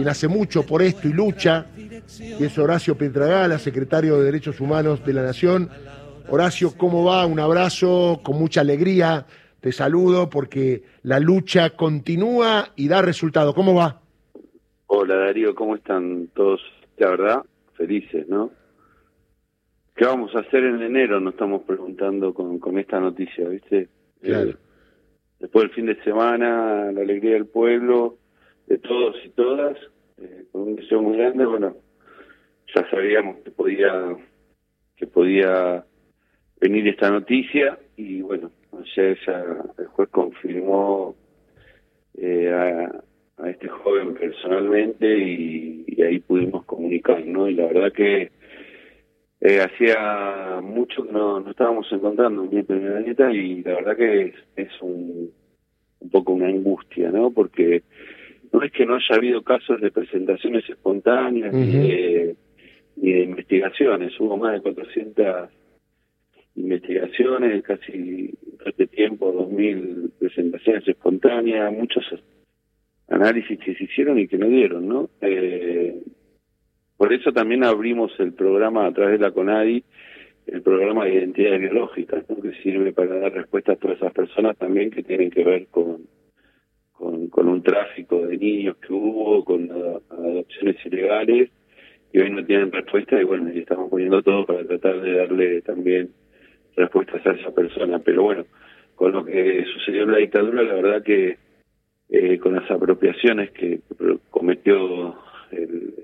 quien hace mucho por esto y lucha, y es Horacio Pietragala, secretario de Derechos Humanos de la Nación. Horacio, ¿cómo va? Un abrazo, con mucha alegría. Te saludo porque la lucha continúa y da resultado. ¿Cómo va? Hola Darío, ¿cómo están todos? La verdad, felices, ¿no? ¿Qué vamos a hacer en enero? Nos estamos preguntando con, con esta noticia, ¿viste? Claro. Eh, después del fin de semana, la alegría del pueblo, de todos y todas, eh, con un deseo muy grande, bueno, ya sabíamos que podía, que podía venir esta noticia y bueno, ayer ya el juez confirmó eh, a, a este joven personalmente y, ahí pudimos comunicar, ¿no? Y la verdad que eh, hacía mucho que no, no estábamos encontrando un nieto y nieta y la verdad que es, es un, un poco una angustia, ¿no? Porque no es que no haya habido casos de presentaciones espontáneas ni, de, ni de investigaciones, hubo más de 400 investigaciones, casi este tiempo, 2.000 presentaciones espontáneas, muchos análisis que se hicieron y que no dieron, ¿no? Eh, por eso también abrimos el programa a través de la CONADI, el programa de identidad biológica, ¿no? que sirve para dar respuesta a todas esas personas también que tienen que ver con, con, con un tráfico de niños que hubo, con adopciones ilegales, y hoy no tienen respuesta, y bueno, y estamos poniendo todo para tratar de darle también respuestas a esa persona. Pero bueno, con lo que sucedió en la dictadura, la verdad que eh, con las apropiaciones que cometió el-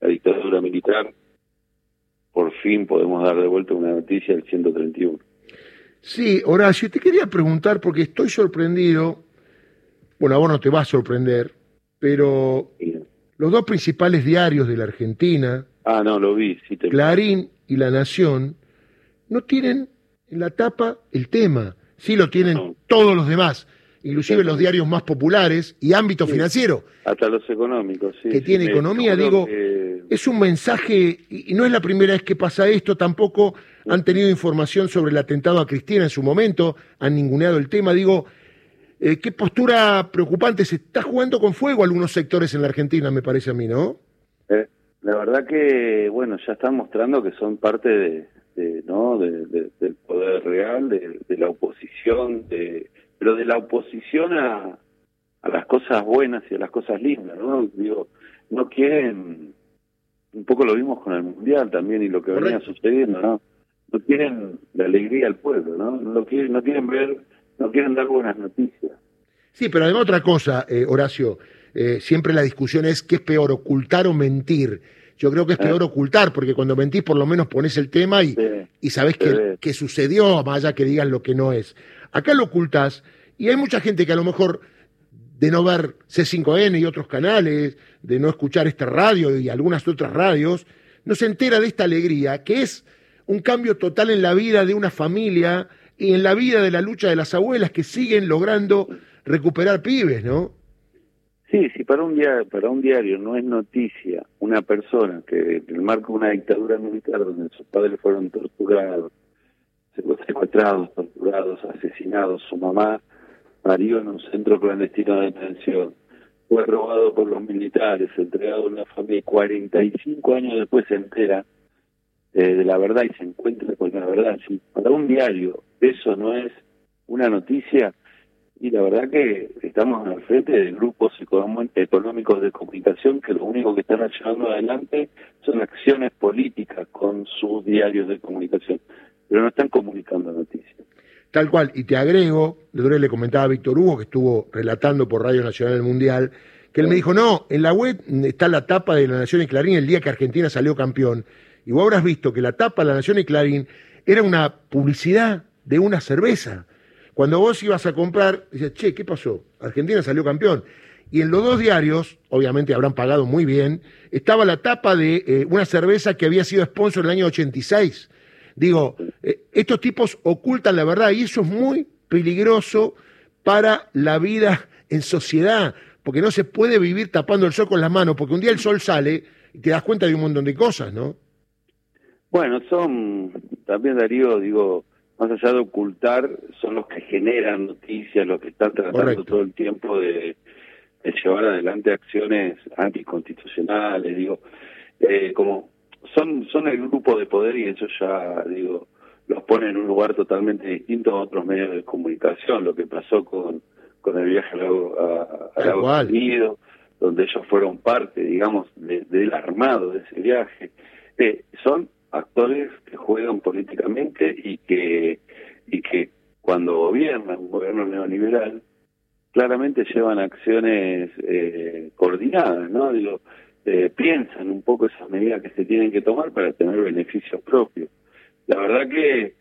la dictadura militar, por fin podemos dar de vuelta una noticia del 131. Sí, Horacio, te quería preguntar porque estoy sorprendido. Bueno, a vos no te va a sorprender, pero los dos principales diarios de la Argentina, ah, no, lo vi, sí te Clarín y La Nación, no tienen en la tapa el tema. Sí lo tienen No. todos los demás, inclusive los diarios más populares y ámbito Sí. financiero. Hasta los económicos, sí. Que sí, tiene economía, digo, que- Es un mensaje, y y no es la primera vez que pasa esto, tampoco han tenido información sobre el atentado a Cristina en su momento, han ninguneado el tema. Digo, eh, qué postura preocupante, se está jugando con fuego algunos sectores en la Argentina, me parece a mí, ¿no? Eh, la verdad que, bueno, ya están mostrando que son parte de, de, ¿no? de- de- del poder real, de, la oposición, de, pero de la oposición a, a las cosas buenas y a las cosas lindas, ¿no? Digo, no quieren, un poco lo vimos con el Mundial también y lo que venía Correcto. sucediendo, ¿no? No quieren la alegría al pueblo, ¿no? No quieren, no quieren ver, no quieren dar buenas noticias. Sí, pero además otra cosa, eh, Horacio, eh, siempre la discusión es qué es peor, ocultar o mentir. Yo creo que es Eh. peor ocultar, porque cuando mentís por lo menos pones el tema y, Sí. y sabés Sí. que, que sucedió, más allá que digan lo que no es. Acá lo ocultas y hay mucha gente que a lo mejor de no ver C5N y otros canales, de no escuchar esta radio y algunas otras radios, no se entera de esta alegría, que es un cambio total en la vida de una familia y en la vida de la lucha de las abuelas que siguen logrando recuperar pibes, ¿no? Sí, si para un diario, para un diario no es noticia una persona que en el marco de una dictadura militar donde sus padres fueron torturados, secuestrados, torturados, asesinados, su mamá parió en un centro clandestino de detención, fue robado por los militares, entregado a una familia y 45 años después se entera eh, de la verdad y se encuentra con la verdad. Si para un diario eso no es una noticia, y la verdad que estamos al frente de grupos económicos de comunicación que lo único que están llevando adelante son acciones políticas con sus diarios de comunicación, pero no están comunicando noticias. Tal cual, y te agrego, le comentaba a Víctor Hugo, que estuvo relatando por Radio Nacional del Mundial, que él me dijo, no, en la web está la tapa de La Nación y Clarín el día que Argentina salió campeón. Y vos habrás visto que la tapa de La Nación y Clarín era una publicidad de una cerveza. Cuando vos ibas a comprar, dices, che, ¿qué pasó? Argentina salió campeón. Y en los dos diarios, obviamente habrán pagado muy bien, estaba la tapa de eh, una cerveza que había sido sponsor en el año 86. Digo, eh, estos tipos ocultan la verdad y eso es muy peligroso para la vida en sociedad, porque no se puede vivir tapando el sol con las manos, porque un día el sol sale y te das cuenta de un montón de cosas, ¿no? Bueno, son, también Darío, digo, más allá de ocultar, son los que generan noticias, los que están tratando Correcto. todo el tiempo de, llevar adelante acciones anticonstitucionales, digo, eh, como son, son el grupo de poder y eso ya, digo, los pone en un lugar totalmente distinto a otros medios de comunicación, lo que pasó con, con el viaje a, Estados Unidos, donde ellos fueron parte, digamos, del armado de ese viaje. Eh, son actores que juegan políticamente y que, y que cuando gobiernan, un gobierno neoliberal, claramente llevan acciones eh, coordinadas, ¿no? Digo, eh, piensan un poco esas medidas que se tienen que tomar para tener beneficios propios. La verdad que,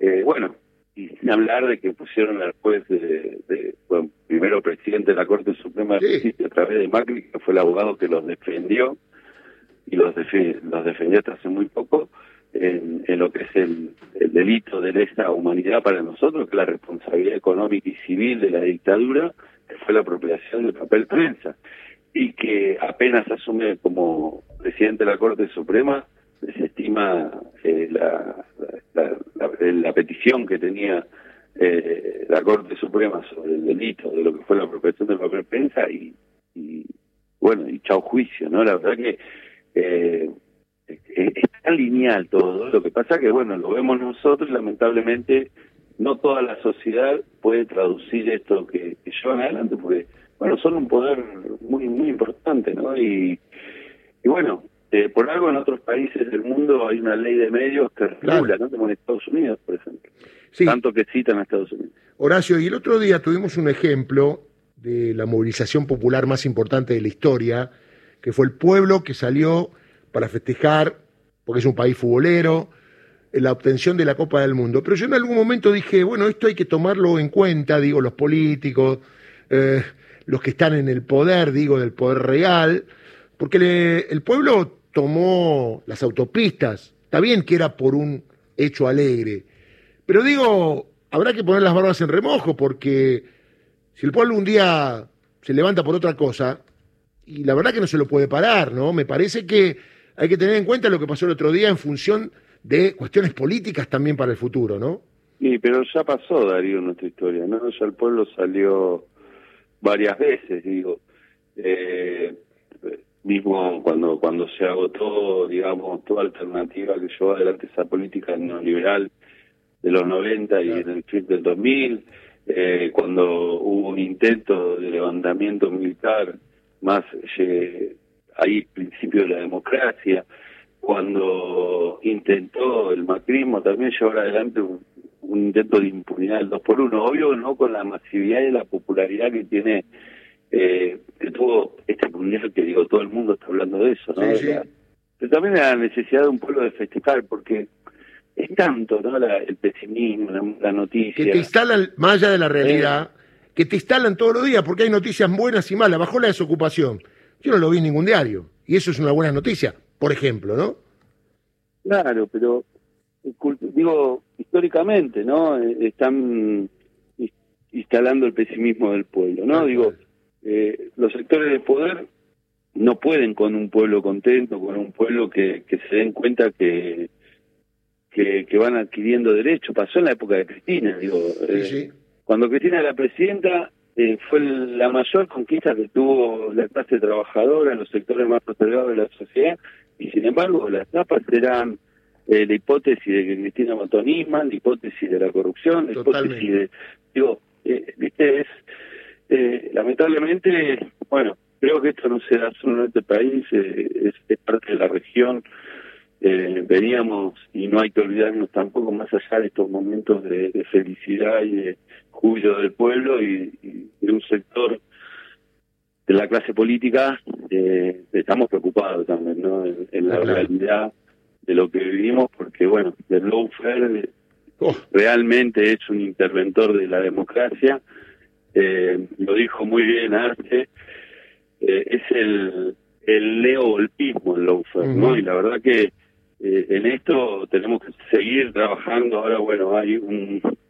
eh, bueno, y sin hablar de que pusieron al juez de, bueno, primero presidente de la Corte Suprema de Justicia a través de Macri, que fue el abogado que los defendió y los, los defendió hasta hace muy poco en, lo que es el, delito de lesa humanidad para nosotros, que es la responsabilidad económica y civil de la dictadura, que fue la apropiación del papel prensa, y que apenas asume como presidente de la Corte Suprema, desestima eh, la, la, petición que tenía eh, la Corte Suprema sobre el delito de lo que fue la apropiación del papel prensa y, y bueno, y chao juicio, ¿no? La verdad que eh, está lineal todo. Lo que pasa que, bueno, lo vemos nosotros, lamentablemente no toda la sociedad puede traducir esto que, que llevan adelante, porque, bueno, son un poder muy muy importante, ¿no? Y, y bueno, eh, por algo en otros países del mundo hay una ley de medios que regula, ¿no? Como en Estados Unidos, por ejemplo. Tanto que citan a Estados Unidos. Horacio, y el otro día tuvimos un ejemplo de la movilización popular más importante de la historia, que fue el pueblo que salió para festejar, porque es un país futbolero, la obtención de la Copa del Mundo. Pero yo en algún momento dije, bueno, esto hay que tomarlo en cuenta, digo, los políticos, eh, los que están en el poder, digo, del poder real, porque el pueblo tomó las autopistas, está bien que era por un hecho alegre, pero digo, habrá que poner las barbas en remojo, porque si el pueblo un día se levanta por otra cosa, y la verdad que no se lo puede parar, ¿no? Me parece que hay que tener en cuenta lo que pasó el otro día en función de cuestiones políticas también para el futuro, ¿no? Sí, pero ya pasó, Darío, nuestra historia, ¿no? Ya el pueblo salió varias veces, digo. Eh, mismo cuando cuando se agotó, digamos, toda alternativa que llevó adelante esa política neoliberal de los 90 y en el fin del 2000, eh, cuando hubo un intento de levantamiento militar más eh, ahí principio de la democracia, cuando intentó el macrismo también llevar adelante un, intento de impunidad del 2 por 1 obvio no con la masividad y la popularidad que tiene, eh, que tuvo esta comunidad que digo, todo el mundo está hablando de eso, ¿no? pero también la necesidad de un pueblo de festejar, porque es tanto, ¿no? el pesimismo, la, noticia. Que te instalan, más allá de la realidad, que te instalan todos los días, porque hay noticias buenas y malas, bajó la desocupación yo no lo vi en ningún diario. Y eso es una buena noticia, por ejemplo, ¿no? Claro, pero digo, históricamente, ¿no? Eh, están instalando el pesimismo del pueblo, ¿no? digo, eh, los sectores de poder no pueden con un pueblo contento, con un pueblo que, que se den cuenta que, que, van adquiriendo derechos. Pasó en la época de Cristina, digo. Eh, cuando Cristina era presidenta, eh, fue la mayor conquista que tuvo la clase trabajadora en los sectores más postergados de la sociedad y sin embargo las tapas eran eh, la hipótesis de que Cristina mató la hipótesis de la corrupción, la hipótesis de... Digo, eh, viste, es... Eh, lamentablemente, bueno, creo que esto no se da solo en este país, es, es parte de la región eh, veníamos, y no hay que olvidarnos tampoco más allá de estos momentos de, felicidad y de júbilo del pueblo y, de un sector de la clase política, eh, estamos preocupados también ¿no? en, la realidad de lo que vivimos, porque bueno, el lawfare oh. realmente es un interventor de la democracia, eh, lo dijo muy bien Arte, eh, es el, el neogolpismo el lawfare, ¿no? Y la verdad que eh, en esto tenemos que seguir trabajando. Ahora, bueno, hay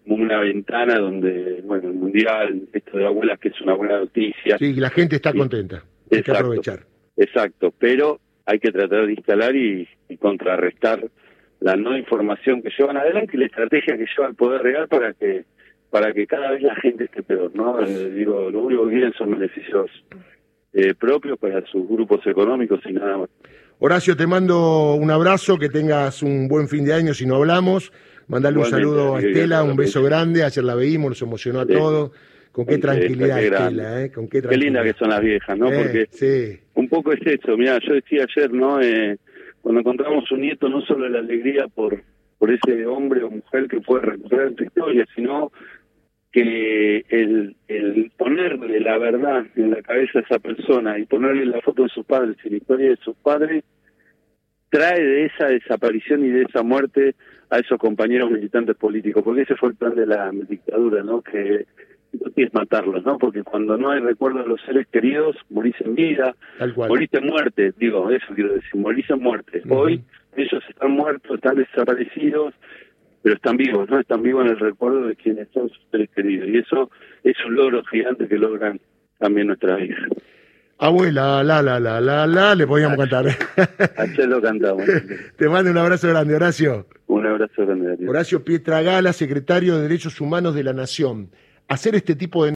una ventana donde, bueno, el mundial, esto de abuelas, que es una buena noticia. Sí, la gente está contenta. Hay que aprovechar. Exacto, pero hay que tratar de instalar y, contrarrestar la no información que llevan adelante y la estrategia que lleva el poder real para que para que cada vez la gente esté peor, ¿no? Eh, digo, lo único que quieren son beneficios eh, propios para sus grupos económicos y nada más. Horacio, te mando un abrazo, que tengas un buen fin de año si no hablamos. Mandarle un saludo a Estela, un beso grande. Ayer la veímos, nos emocionó a todos. Con qué tranquilidad, Estela, ¿eh? Con qué, qué, linda que son las viejas, ¿no? Porque sí. un poco es eso. Mira, yo decía ayer, ¿no? Eh, cuando encontramos un nieto, no solo la alegría por, por ese hombre o mujer que puede recuperar tu historia, sino que el, el ponerle la verdad en la cabeza a esa persona y ponerle la foto de sus padres y la historia de sus padres trae de esa desaparición y de esa muerte a esos compañeros militantes políticos, porque ese fue el plan de la dictadura, ¿no? Que no tienes matarlos, ¿no? Porque cuando no hay recuerdo de los seres queridos, morís en vida, morís en muerte, digo, eso quiero decir, morís en muerte. Hoy ellos están muertos, están desaparecidos, pero están vivos, ¿no? Están vivos en el recuerdo de quienes son sus seres queridos. Y eso es un logro gigante que logran también nuestras hijas. Abuela, la, la, la, la, la, le podíamos cantar. Ayer lo cantamos. Te mando un abrazo grande, Horacio. Un abrazo grande. Horacio Pietragala, secretario de Derechos Humanos de la Nación. Hacer este tipo de